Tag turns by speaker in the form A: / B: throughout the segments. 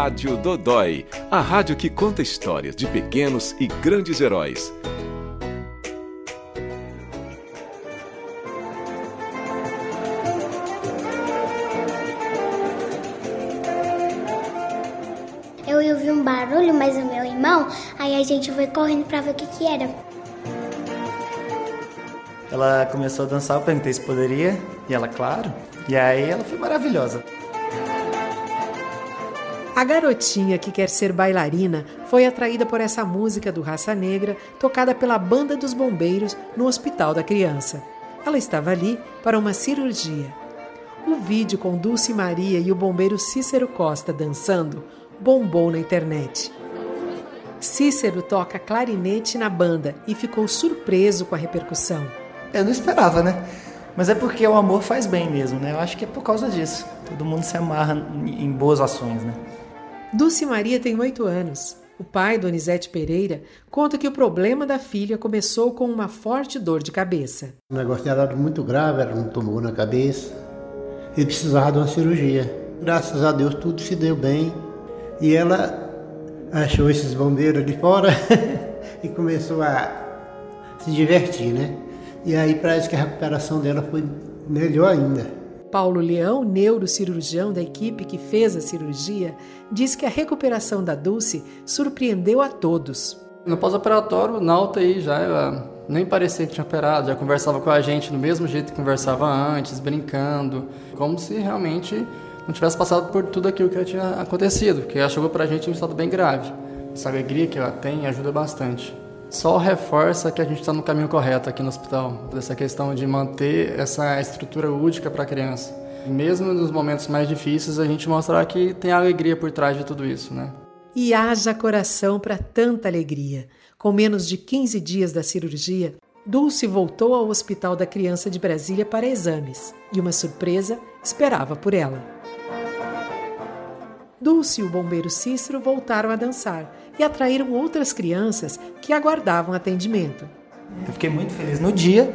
A: Rádio Dodói, a rádio que conta histórias de pequenos e grandes heróis.
B: Eu ouvi um barulho, mas o meu irmão, aí a gente foi correndo pra ver o que que era.
C: Ela começou a dançar, eu perguntei se poderia, e ela, claro. E aí ela foi maravilhosa.
D: A garotinha que quer ser bailarina foi atraída por essa música do Raça Negra, tocada pela Banda dos Bombeiros no Hospital da Criança. Ela estava ali para uma cirurgia. O vídeo com Dulce Maria e o bombeiro Cícero Costa dançando bombou na internet. Cícero toca clarinete na banda e ficou surpreso com a repercussão.
C: Eu não esperava, né? Mas é porque o amor faz bem mesmo, né? Eu acho que é por causa disso. Todo mundo se amarra em boas ações, né?
D: Dulce Maria tem oito anos. O pai, Donizete Pereira, conta que o problema da filha começou com uma forte dor de cabeça.
E: O negócio dela era muito grave, ela não tomou na cabeça e precisava de uma cirurgia. Graças a Deus tudo se deu bem e ela achou esses bombeiros ali fora e começou a se divertir, né? E aí parece que a recuperação dela foi melhor ainda.
D: Paulo Leão, neurocirurgião da equipe que fez a cirurgia, diz que a recuperação da Dulce surpreendeu a todos.
F: No pós-operatório, Nauta aí já era, nem parecia que tinha operado, já conversava com a gente do mesmo jeito que conversava antes, brincando, como se realmente não tivesse passado por tudo aquilo que tinha acontecido, que ela chegou para a gente em um estado bem grave. Essa alegria que ela tem ajuda bastante só reforça que a gente está no caminho correto aqui no hospital, dessa questão de manter essa estrutura lúdica para a criança. Mesmo nos momentos mais difíceis, a gente mostrar que tem alegria por trás de tudo isso, né?
D: E haja coração para tanta alegria. Com menos de 15 dias da cirurgia, Dulce voltou ao Hospital da Criança de Brasília para exames e uma surpresa esperava por ela. Dulce e o bombeiro Cícero voltaram a dançar e atraíram outras crianças que aguardavam atendimento.
C: Eu fiquei muito feliz no dia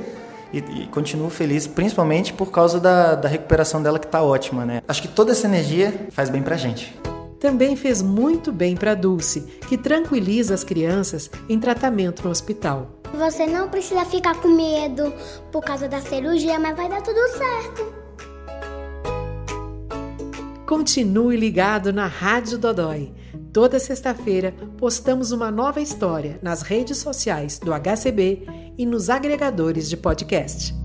C: e, e continuo feliz, principalmente por causa da, da recuperação dela que está ótima, né? Acho que toda essa energia faz bem pra gente.
D: Também fez muito bem para Dulce, que tranquiliza as crianças em tratamento no hospital.
B: Você não precisa ficar com medo por causa da cirurgia, mas vai dar tudo certo.
D: Continue ligado na Rádio Dodói. Toda sexta-feira postamos uma nova história nas redes sociais do HCB e nos agregadores de podcast.